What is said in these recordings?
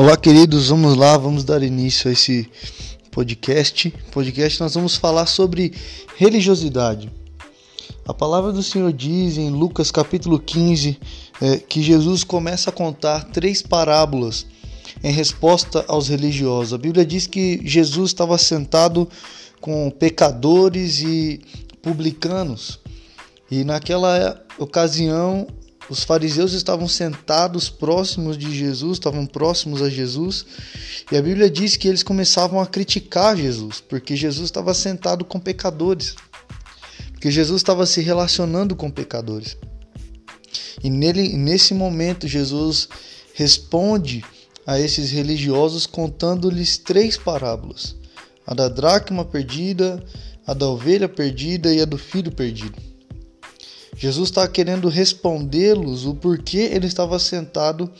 Olá, queridos, vamos lá, vamos dar início a esse podcast. Podcast nós vamos falar sobre religiosidade. A palavra do Senhor diz em Lucas capítulo 15 é, que Jesus começa a contar três parábolas em resposta aos religiosos. A Bíblia diz que Jesus estava sentado com pecadores e publicanos. E naquela ocasião os fariseus estavam sentados próximos de Jesus, estavam próximos a Jesus, e a Bíblia diz que eles começavam a criticar Jesus, porque Jesus estava sentado com pecadores, porque Jesus estava se relacionando com pecadores. E nele, nesse momento, Jesus responde a esses religiosos contando-lhes três parábolas: a da dracma perdida, a da ovelha perdida e a do filho perdido. Jesus está querendo respondê-los o porquê ele estava sentado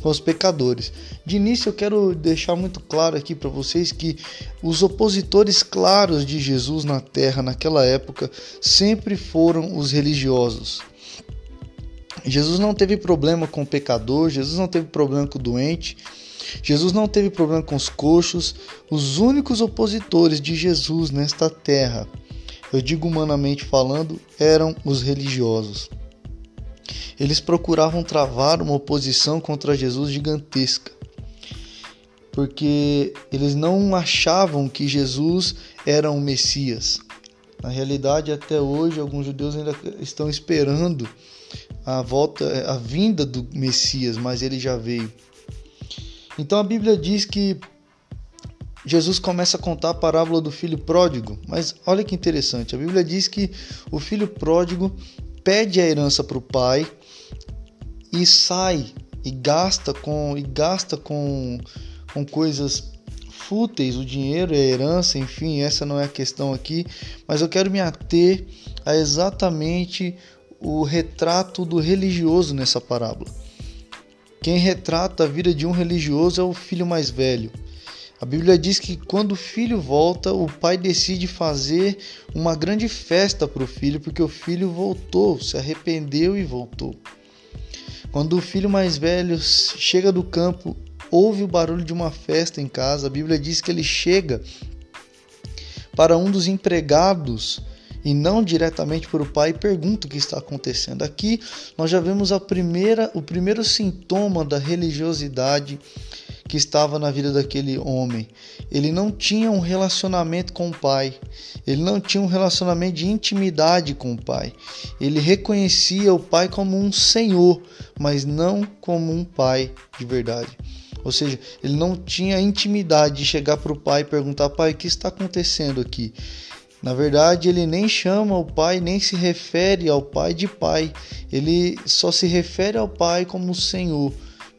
com os pecadores. De início, eu quero deixar muito claro aqui para vocês que os opositores claros de Jesus na terra naquela época sempre foram os religiosos. Jesus não teve problema com o pecador, Jesus não teve problema com o doente, Jesus não teve problema com os coxos. Os únicos opositores de Jesus nesta terra eu digo humanamente falando, eram os religiosos. Eles procuravam travar uma oposição contra Jesus gigantesca, porque eles não achavam que Jesus era um Messias. Na realidade, até hoje, alguns judeus ainda estão esperando a volta, a vinda do Messias, mas ele já veio. Então a Bíblia diz que Jesus começa a contar a parábola do filho pródigo, mas olha que interessante, a Bíblia diz que o filho pródigo pede a herança para o pai e sai e gasta com e gasta com, com coisas fúteis, o dinheiro, a herança, enfim, essa não é a questão aqui, mas eu quero me ater a exatamente o retrato do religioso nessa parábola. Quem retrata a vida de um religioso é o filho mais velho. A Bíblia diz que quando o filho volta, o pai decide fazer uma grande festa para o filho, porque o filho voltou, se arrependeu e voltou. Quando o filho mais velho chega do campo, ouve o barulho de uma festa em casa, a Bíblia diz que ele chega para um dos empregados e não diretamente para o pai e pergunta o que está acontecendo. Aqui nós já vemos a primeira, o primeiro sintoma da religiosidade que estava na vida daquele homem. Ele não tinha um relacionamento com o pai. Ele não tinha um relacionamento de intimidade com o pai. Ele reconhecia o pai como um senhor, mas não como um pai de verdade. Ou seja, ele não tinha intimidade de chegar para o pai e perguntar: pai, o que está acontecendo aqui? Na verdade, ele nem chama o pai, nem se refere ao pai de pai. Ele só se refere ao pai como Senhor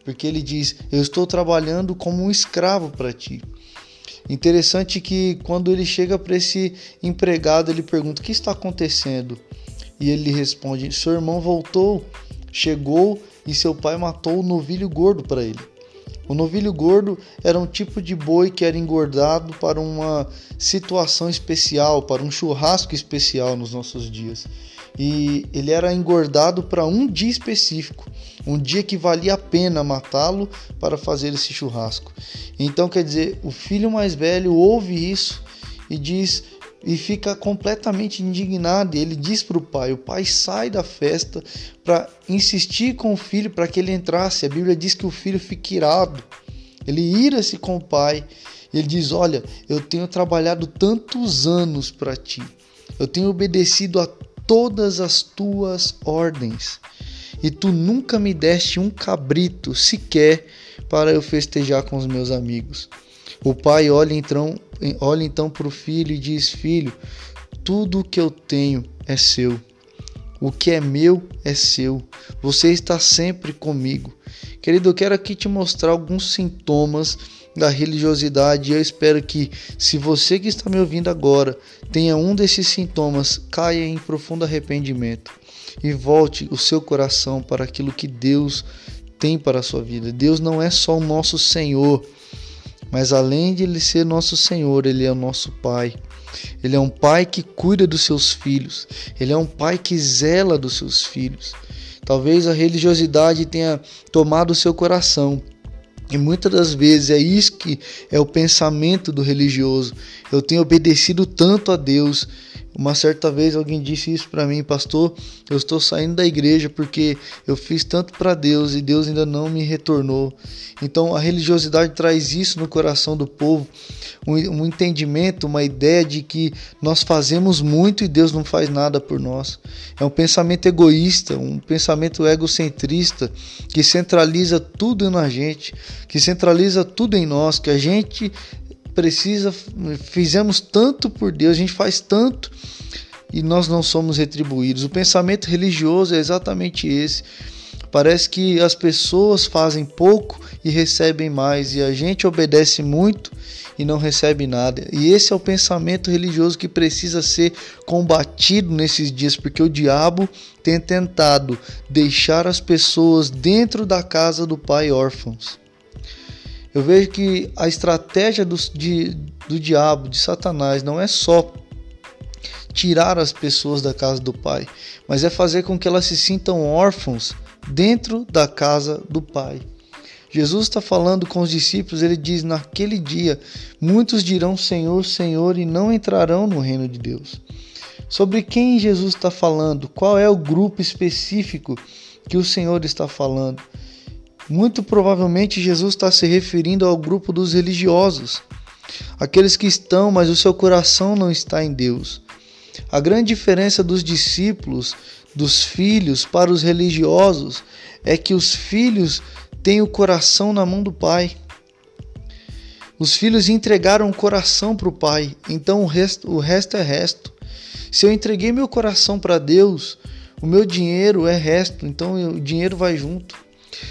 porque ele diz: Eu estou trabalhando como um escravo para ti. Interessante que quando ele chega para esse empregado, ele pergunta: O que está acontecendo? E ele responde: Seu irmão voltou, chegou e seu pai matou o novilho gordo para ele. O novilho gordo era um tipo de boi que era engordado para uma situação especial, para um churrasco especial nos nossos dias. E ele era engordado para um dia específico, um dia que valia a pena matá-lo para fazer esse churrasco. Então, quer dizer, o filho mais velho ouve isso e diz: e fica completamente indignado. Ele diz para o pai: o pai sai da festa para insistir com o filho para que ele entrasse. A Bíblia diz que o filho fica irado, ele ira-se com o pai. Ele diz: Olha, eu tenho trabalhado tantos anos para ti, eu tenho obedecido a todas as tuas ordens, e tu nunca me deste um cabrito sequer para eu festejar com os meus amigos. O pai olha então, olha então para o filho e diz: Filho, tudo o que eu tenho é seu. O que é meu é seu. Você está sempre comigo. Querido, eu quero aqui te mostrar alguns sintomas da religiosidade. Eu espero que, se você que está me ouvindo agora tenha um desses sintomas, caia em profundo arrependimento e volte o seu coração para aquilo que Deus tem para a sua vida. Deus não é só o nosso Senhor, mas além de ele ser nosso Senhor, ele é o nosso Pai. Ele é um pai que cuida dos seus filhos. Ele é um pai que zela dos seus filhos. Talvez a religiosidade tenha tomado o seu coração E muitas das vezes é isso que é o pensamento do religioso. Eu tenho obedecido tanto a Deus, uma certa vez alguém disse isso para mim, pastor, eu estou saindo da igreja porque eu fiz tanto para Deus e Deus ainda não me retornou. Então a religiosidade traz isso no coração do povo, um, entendimento, uma ideia de que nós fazemos muito e Deus não faz nada por nós. É um pensamento egoísta, um pensamento egocentrista que centraliza tudo na gente, que centraliza tudo em nós, que a gente precisa, fizemos tanto por Deus, a gente faz tanto e nós não somos retribuídos. O pensamento religioso é exatamente esse. Parece que as pessoas fazem pouco e recebem mais, e a gente obedece muito e não recebe nada. E esse é o pensamento religioso que precisa ser combatido nesses dias, porque o diabo tem tentado deixar as pessoas dentro da casa do Pai órfãos. Eu vejo que a estratégia do, de, do diabo, de Satanás, não é só tirar as pessoas da casa do Pai, mas é fazer com que elas se sintam órfãos dentro da casa do Pai. Jesus está falando com os discípulos, ele diz: Naquele dia, muitos dirão Senhor, Senhor, e não entrarão no reino de Deus. Sobre quem Jesus está falando? Qual é o grupo específico que o Senhor está falando? Muito provavelmente Jesus está se referindo ao grupo dos religiosos, aqueles que estão, mas o seu coração não está em Deus. A grande diferença dos discípulos, dos filhos para os religiosos é que os filhos têm o coração na mão do Pai. Os filhos entregaram o coração para o Pai, então o resto, o resto é resto. Se eu entreguei meu coração para Deus, o meu dinheiro é resto, então o dinheiro vai junto.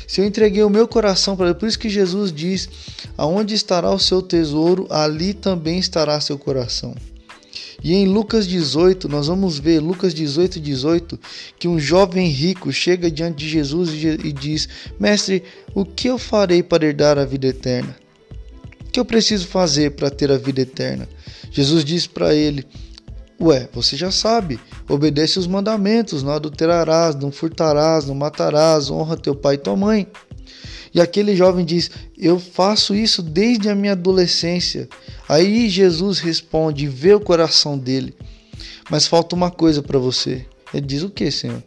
Se eu entreguei o meu coração para Deus, por isso que Jesus diz: aonde estará o seu tesouro, ali também estará seu coração. E em Lucas 18, nós vamos ver, Lucas 18, 18, que um jovem rico chega diante de Jesus e diz: Mestre, o que eu farei para herdar a vida eterna? O que eu preciso fazer para ter a vida eterna? Jesus diz para ele: Ué, você já sabe, obedece os mandamentos, não adulterarás, não furtarás, não matarás, honra teu pai e tua mãe. E aquele jovem diz: Eu faço isso desde a minha adolescência. Aí Jesus responde, vê o coração dele. Mas falta uma coisa para você. Ele diz: O que, Senhor?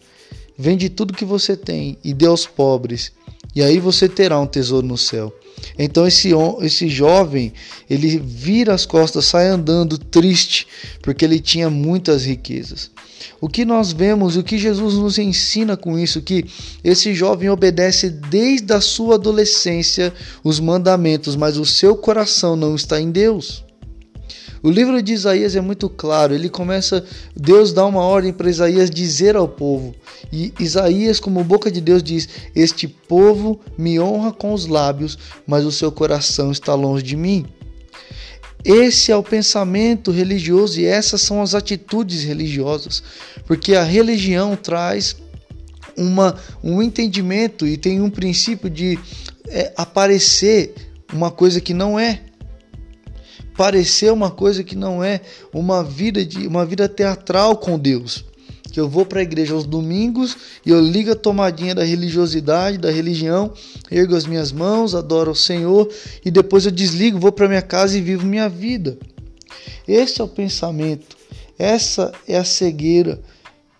Vende tudo que você tem e dê aos pobres, e aí você terá um tesouro no céu. Então esse, esse jovem, ele vira as costas, sai andando triste, porque ele tinha muitas riquezas. O que nós vemos, o que Jesus nos ensina com isso, que esse jovem obedece desde a sua adolescência os mandamentos, mas o seu coração não está em Deus. O livro de Isaías é muito claro, ele começa, Deus dá uma ordem para Isaías dizer ao povo, e Isaías, como boca de Deus, diz: Este povo me honra com os lábios, mas o seu coração está longe de mim. Esse é o pensamento religioso e essas são as atitudes religiosas, porque a religião traz uma, um entendimento e tem um princípio de é, aparecer uma coisa que não é parecer uma coisa que não é uma vida de uma vida teatral com Deus. Que eu vou para a igreja aos domingos e eu ligo a tomadinha da religiosidade, da religião, ergo as minhas mãos, adoro o Senhor e depois eu desligo, vou para minha casa e vivo minha vida. Esse é o pensamento. Essa é a cegueira,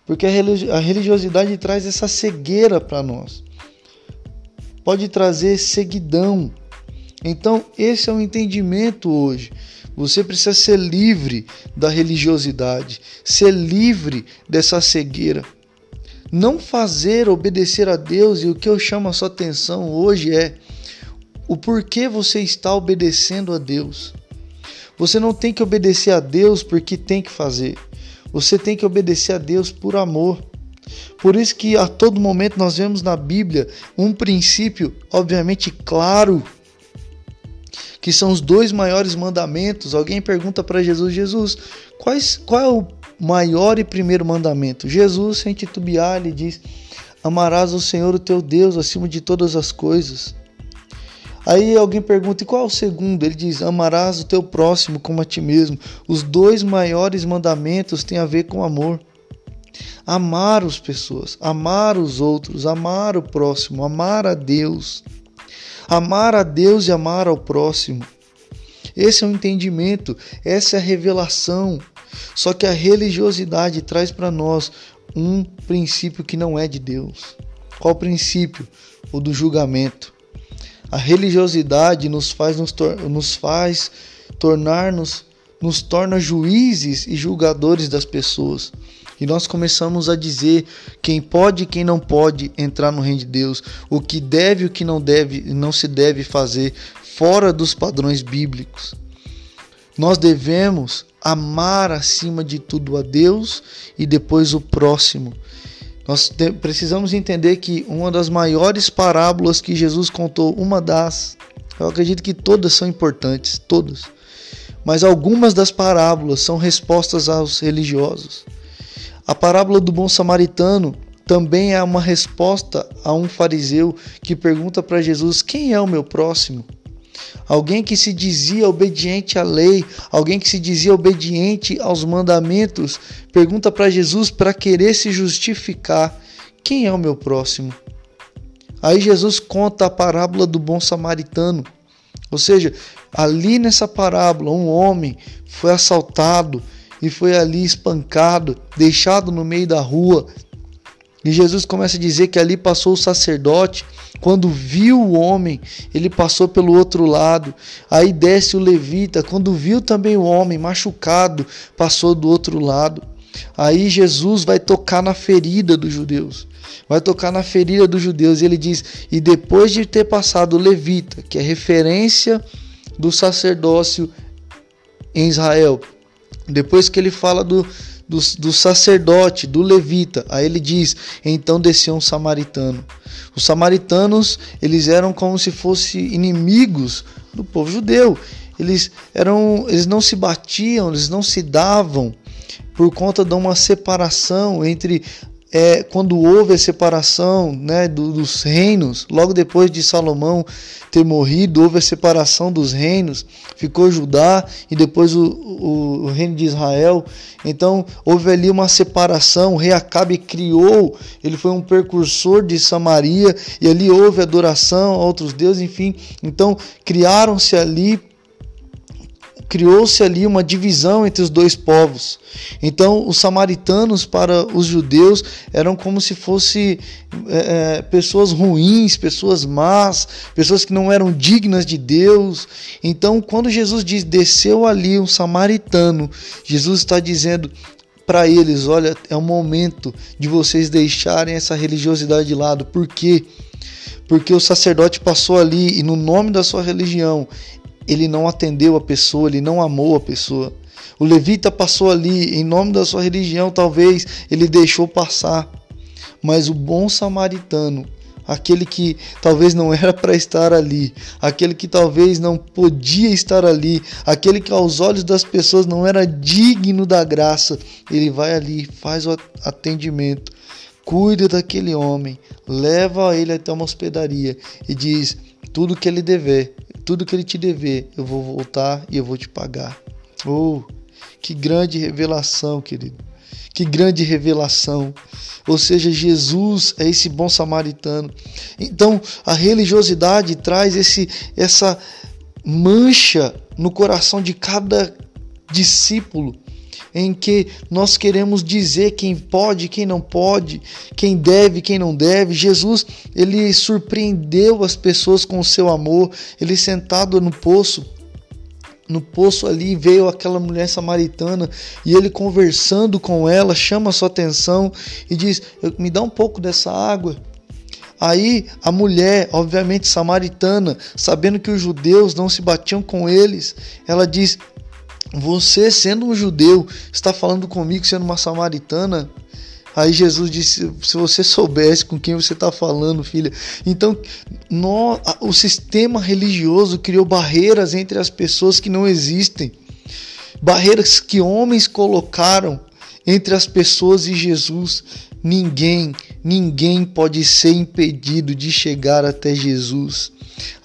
porque a religiosidade traz essa cegueira para nós. Pode trazer seguidão, então, esse é o entendimento hoje. Você precisa ser livre da religiosidade, ser livre dessa cegueira. Não fazer obedecer a Deus, e o que eu chamo a sua atenção hoje é o porquê você está obedecendo a Deus. Você não tem que obedecer a Deus porque tem que fazer. Você tem que obedecer a Deus por amor. Por isso que a todo momento nós vemos na Bíblia um princípio, obviamente claro, que são os dois maiores mandamentos. Alguém pergunta para Jesus: Jesus, quais, qual é o maior e primeiro mandamento? Jesus, sem titubear, lhe diz: Amarás o Senhor, o teu Deus, acima de todas as coisas. Aí alguém pergunta: e qual é o segundo? Ele diz: Amarás o teu próximo como a ti mesmo. Os dois maiores mandamentos têm a ver com amor. Amar as pessoas, amar os outros, amar o próximo, amar a Deus. Amar a Deus e amar ao próximo. Esse é o entendimento, essa é a revelação. Só que a religiosidade traz para nós um princípio que não é de Deus. Qual princípio? O do julgamento. A religiosidade nos faz nos, tor nos faz tornar-nos nos torna juízes e julgadores das pessoas. E nós começamos a dizer quem pode e quem não pode entrar no reino de Deus, o que deve e o que não deve, não se deve fazer fora dos padrões bíblicos. Nós devemos amar acima de tudo a Deus e depois o próximo. Nós precisamos entender que uma das maiores parábolas que Jesus contou, uma das, eu acredito que todas são importantes, todas. Mas algumas das parábolas são respostas aos religiosos. A parábola do bom samaritano também é uma resposta a um fariseu que pergunta para Jesus: Quem é o meu próximo? Alguém que se dizia obediente à lei, alguém que se dizia obediente aos mandamentos, pergunta para Jesus para querer se justificar: quem é o meu próximo? Aí Jesus conta a parábola do bom samaritano. Ou seja, ali nessa parábola, um homem foi assaltado e foi ali espancado, deixado no meio da rua. E Jesus começa a dizer que ali passou o sacerdote quando viu o homem, ele passou pelo outro lado. Aí desce o levita. Quando viu também o homem machucado, passou do outro lado. Aí Jesus vai tocar na ferida dos judeus. Vai tocar na ferida dos judeus. E ele diz: E depois de ter passado o levita, que é referência do sacerdócio em Israel, depois que ele fala do, do, do sacerdote, do levita, aí ele diz: Então desceu um samaritano. Os samaritanos, eles eram como se fossem inimigos do povo judeu. Eles eram, eles não se batiam, eles não se davam por conta de uma separação entre é, quando houve a separação né, do, dos reinos, logo depois de Salomão ter morrido, houve a separação dos reinos, ficou Judá e depois o, o, o reino de Israel. Então houve ali uma separação. O rei Acabe criou, ele foi um precursor de Samaria e ali houve adoração a outros deuses, enfim. Então criaram-se ali criou-se ali uma divisão entre os dois povos. Então, os samaritanos para os judeus eram como se fossem é, é, pessoas ruins, pessoas más, pessoas que não eram dignas de Deus. Então, quando Jesus diz desceu ali um samaritano, Jesus está dizendo para eles: olha, é o momento de vocês deixarem essa religiosidade de lado. Por quê? Porque o sacerdote passou ali e, no nome da sua religião, ele não atendeu a pessoa, ele não amou a pessoa. O levita passou ali em nome da sua religião, talvez ele deixou passar. Mas o bom samaritano, aquele que talvez não era para estar ali, aquele que talvez não podia estar ali, aquele que aos olhos das pessoas não era digno da graça, ele vai ali, faz o atendimento, cuida daquele homem, leva ele até uma hospedaria e diz: tudo que ele dever, tudo que ele te dever, eu vou voltar e eu vou te pagar. Oh, que grande revelação, querido. Que grande revelação. Ou seja, Jesus é esse bom samaritano. Então, a religiosidade traz esse essa mancha no coração de cada discípulo em que nós queremos dizer quem pode, quem não pode, quem deve, quem não deve. Jesus, ele surpreendeu as pessoas com o seu amor. Ele sentado no poço, no poço ali veio aquela mulher samaritana e ele conversando com ela chama sua atenção e diz: "Me dá um pouco dessa água". Aí a mulher, obviamente samaritana, sabendo que os judeus não se batiam com eles, ela diz: você, sendo um judeu, está falando comigo sendo uma samaritana? Aí Jesus disse: se você soubesse com quem você está falando, filha. Então, o sistema religioso criou barreiras entre as pessoas que não existem. Barreiras que homens colocaram entre as pessoas e Jesus. Ninguém, ninguém pode ser impedido de chegar até Jesus.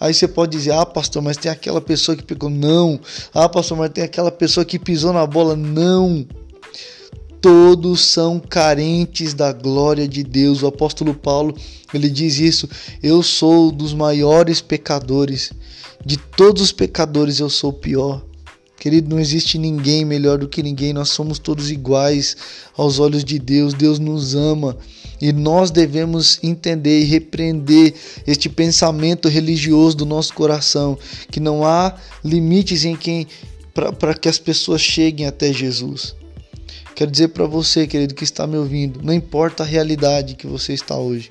Aí você pode dizer: "Ah, pastor, mas tem aquela pessoa que pegou". Não. Ah, pastor, mas tem aquela pessoa que pisou na bola. Não. todos são carentes da glória de Deus. O apóstolo Paulo, ele diz isso: eu sou dos maiores pecadores. De todos os pecadores eu sou o pior. Querido, não existe ninguém melhor do que ninguém, nós somos todos iguais aos olhos de Deus. Deus nos ama e nós devemos entender e repreender este pensamento religioso do nosso coração, que não há limites em quem para que as pessoas cheguem até Jesus. Quero dizer para você, querido, que está me ouvindo, não importa a realidade que você está hoje,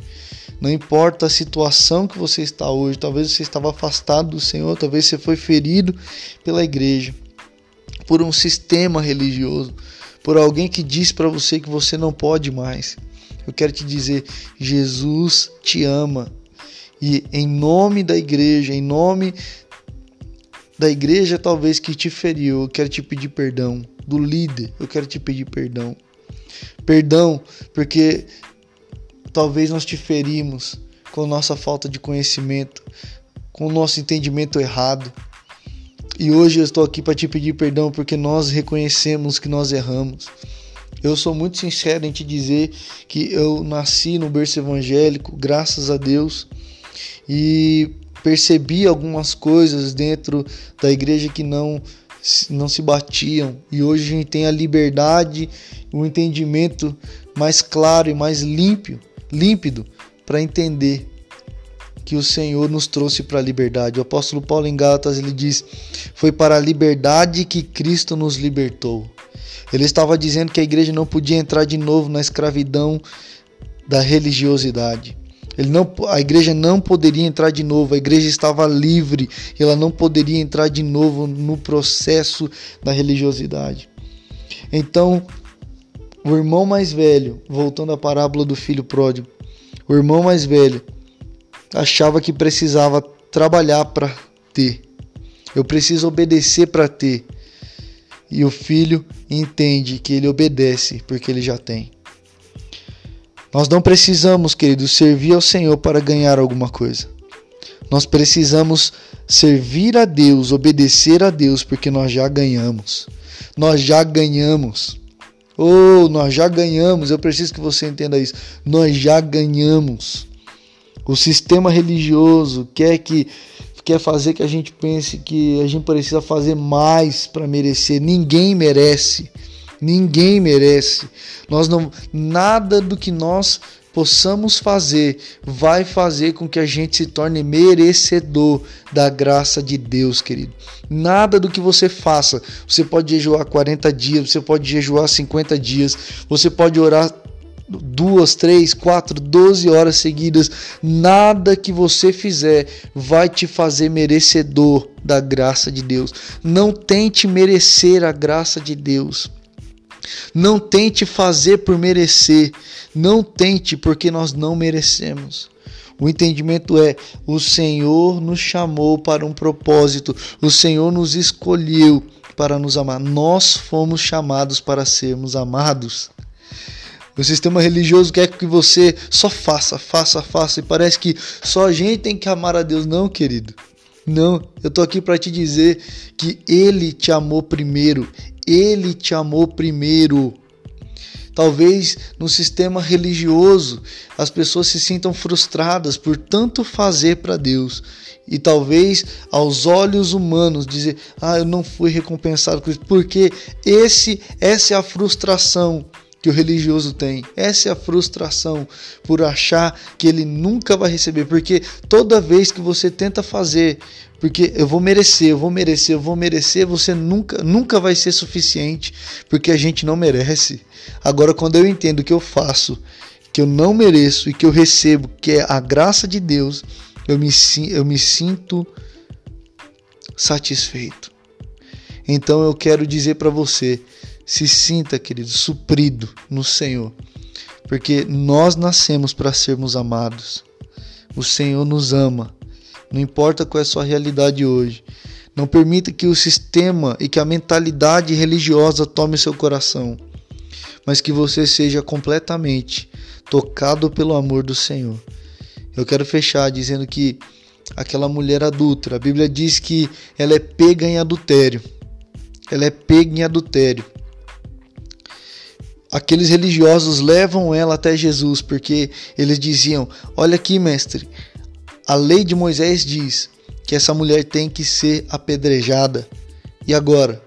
não importa a situação que você está hoje, talvez você estava afastado do Senhor, talvez você foi ferido pela igreja, por um sistema religioso, por alguém que diz para você que você não pode mais. Eu quero te dizer, Jesus te ama. E em nome da igreja, em nome da igreja talvez que te feriu, eu quero te pedir perdão. Do líder, eu quero te pedir perdão. Perdão, porque talvez nós te ferimos com nossa falta de conhecimento, com o nosso entendimento errado. E hoje eu estou aqui para te pedir perdão porque nós reconhecemos que nós erramos. Eu sou muito sincero em te dizer que eu nasci no berço evangélico, graças a Deus, e percebi algumas coisas dentro da igreja que não não se batiam e hoje a gente tem a liberdade, o entendimento mais claro e mais límpido, límpido para entender que o Senhor nos trouxe para a liberdade. O apóstolo Paulo em Gálatas ele diz: "Foi para a liberdade que Cristo nos libertou". Ele estava dizendo que a igreja não podia entrar de novo na escravidão da religiosidade. Ele não, a igreja não poderia entrar de novo, a igreja estava livre, ela não poderia entrar de novo no processo da religiosidade. Então, o irmão mais velho, voltando à parábola do filho pródigo, o irmão mais velho achava que precisava trabalhar para ter. Eu preciso obedecer para ter. E o filho entende que ele obedece porque ele já tem. Nós não precisamos, queridos, servir ao Senhor para ganhar alguma coisa. Nós precisamos servir a Deus, obedecer a Deus, porque nós já ganhamos. Nós já ganhamos. Oh, nós já ganhamos. Eu preciso que você entenda isso. Nós já ganhamos. O sistema religioso quer que quer fazer que a gente pense que a gente precisa fazer mais para merecer. Ninguém merece. Ninguém merece. Nós não nada do que nós possamos fazer vai fazer com que a gente se torne merecedor da graça de Deus, querido. Nada do que você faça. Você pode jejuar 40 dias, você pode jejuar 50 dias, você pode orar duas, três, quatro, doze horas seguidas, nada que você fizer vai te fazer merecedor da graça de Deus. Não tente merecer a graça de Deus. Não tente fazer por merecer. Não tente porque nós não merecemos. O entendimento é: o Senhor nos chamou para um propósito, o Senhor nos escolheu para nos amar. Nós fomos chamados para sermos amados. O sistema religioso quer que você só faça, faça, faça. E parece que só a gente tem que amar a Deus. Não, querido. Não, eu tô aqui para te dizer que Ele te amou primeiro. Ele te amou primeiro. Talvez no sistema religioso as pessoas se sintam frustradas por tanto fazer para Deus. E talvez aos olhos humanos dizer: "Ah, eu não fui recompensado com isso", porque esse essa é a frustração que o religioso tem. Essa é a frustração por achar que ele nunca vai receber, porque toda vez que você tenta fazer, porque eu vou merecer, eu vou merecer, eu vou merecer, você nunca nunca vai ser suficiente, porque a gente não merece. Agora quando eu entendo que eu faço, que eu não mereço e que eu recebo, que é a graça de Deus, eu me eu me sinto satisfeito. Então eu quero dizer para você, se sinta, querido, suprido no Senhor, porque nós nascemos para sermos amados. O Senhor nos ama, não importa qual é a sua realidade hoje. Não permita que o sistema e que a mentalidade religiosa tome seu coração, mas que você seja completamente tocado pelo amor do Senhor. Eu quero fechar dizendo que aquela mulher adulta, a Bíblia diz que ela é pega em adultério. Ela é pega em adultério. Aqueles religiosos levam ela até Jesus porque eles diziam: Olha aqui, mestre, a lei de Moisés diz que essa mulher tem que ser apedrejada. E agora?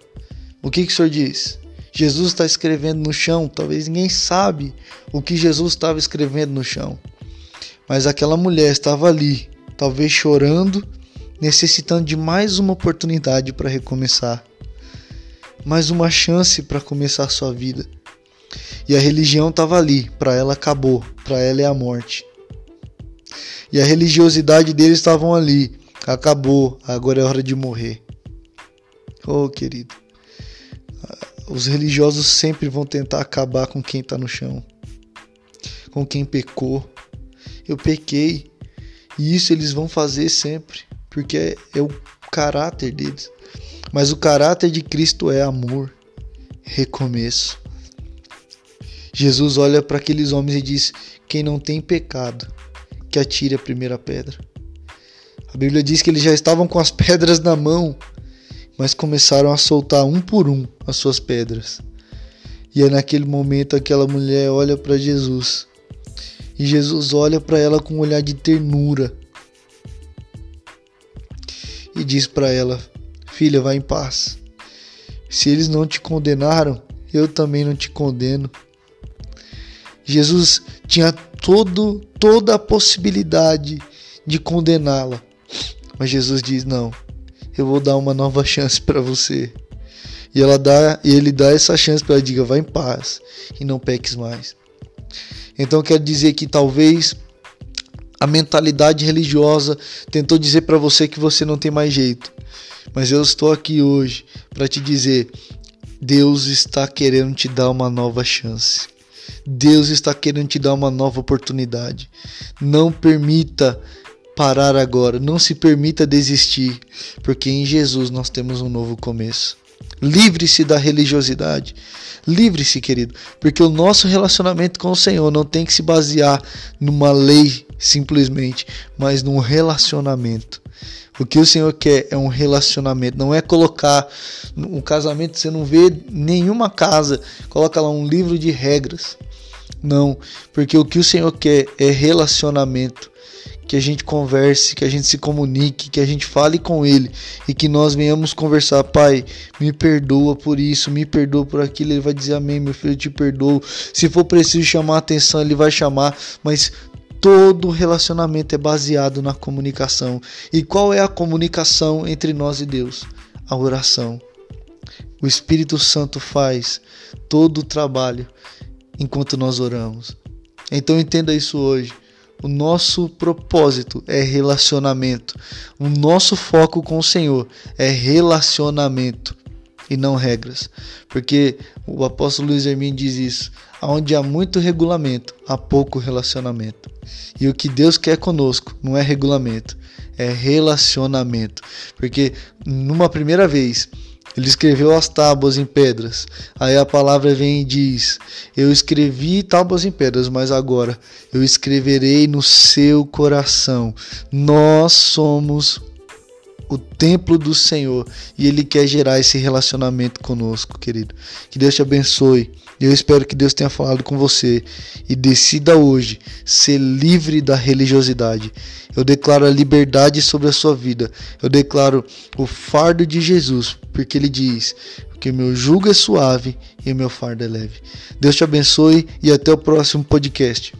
O que, que o senhor diz? Jesus está escrevendo no chão, talvez ninguém sabe o que Jesus estava escrevendo no chão. Mas aquela mulher estava ali, talvez chorando, necessitando de mais uma oportunidade para recomeçar, mais uma chance para começar sua vida. E a religião estava ali, para ela acabou, para ela é a morte. E a religiosidade deles estavam ali, acabou, agora é hora de morrer. Oh, querido. Os religiosos sempre vão tentar acabar com quem está no chão, com quem pecou. Eu pequei, e isso eles vão fazer sempre, porque é, é o caráter deles. Mas o caráter de Cristo é amor, recomeço. Jesus olha para aqueles homens e diz: Quem não tem pecado, que atire a primeira pedra. A Bíblia diz que eles já estavam com as pedras na mão, mas começaram a soltar um por um as suas pedras. E é naquele momento aquela mulher olha para Jesus. E Jesus olha para ela com um olhar de ternura. E diz para ela: Filha, vá em paz. Se eles não te condenaram, eu também não te condeno. Jesus tinha todo, toda a possibilidade de condená-la. Mas Jesus diz: Não, eu vou dar uma nova chance para você. E ela dá, e ele dá essa chance para ela diga: Vá em paz e não peques mais. Então quero dizer que talvez a mentalidade religiosa tentou dizer para você que você não tem mais jeito. Mas eu estou aqui hoje para te dizer: Deus está querendo te dar uma nova chance. Deus está querendo te dar uma nova oportunidade. Não permita parar agora, não se permita desistir, porque em Jesus nós temos um novo começo. Livre-se da religiosidade. Livre-se, querido, porque o nosso relacionamento com o Senhor não tem que se basear numa lei simplesmente, mas num relacionamento. O que o Senhor quer é um relacionamento, não é colocar um casamento, você não vê nenhuma casa, coloca lá um livro de regras. Não, porque o que o Senhor quer é relacionamento. Que a gente converse, que a gente se comunique, que a gente fale com Ele e que nós venhamos conversar. Pai, me perdoa por isso, me perdoa por aquilo. Ele vai dizer amém, meu filho, eu te perdoo. Se for preciso chamar a atenção, Ele vai chamar, mas todo relacionamento é baseado na comunicação. E qual é a comunicação entre nós e Deus? A oração. O Espírito Santo faz todo o trabalho enquanto nós oramos. Então entenda isso hoje. O nosso propósito é relacionamento. O nosso foco com o Senhor é relacionamento e não regras. Porque o apóstolo Luiz Hermínio diz isso: onde há muito regulamento, há pouco relacionamento. E o que Deus quer conosco não é regulamento, é relacionamento. Porque numa primeira vez, ele escreveu as tábuas em pedras. Aí a palavra vem e diz: Eu escrevi tábuas em pedras, mas agora eu escreverei no seu coração. Nós somos o templo do Senhor e Ele quer gerar esse relacionamento conosco, querido. Que Deus te abençoe. Eu espero que Deus tenha falado com você e decida hoje ser livre da religiosidade. Eu declaro a liberdade sobre a sua vida. Eu declaro o fardo de Jesus, porque Ele diz que o meu jugo é suave e o meu fardo é leve. Deus te abençoe e até o próximo podcast.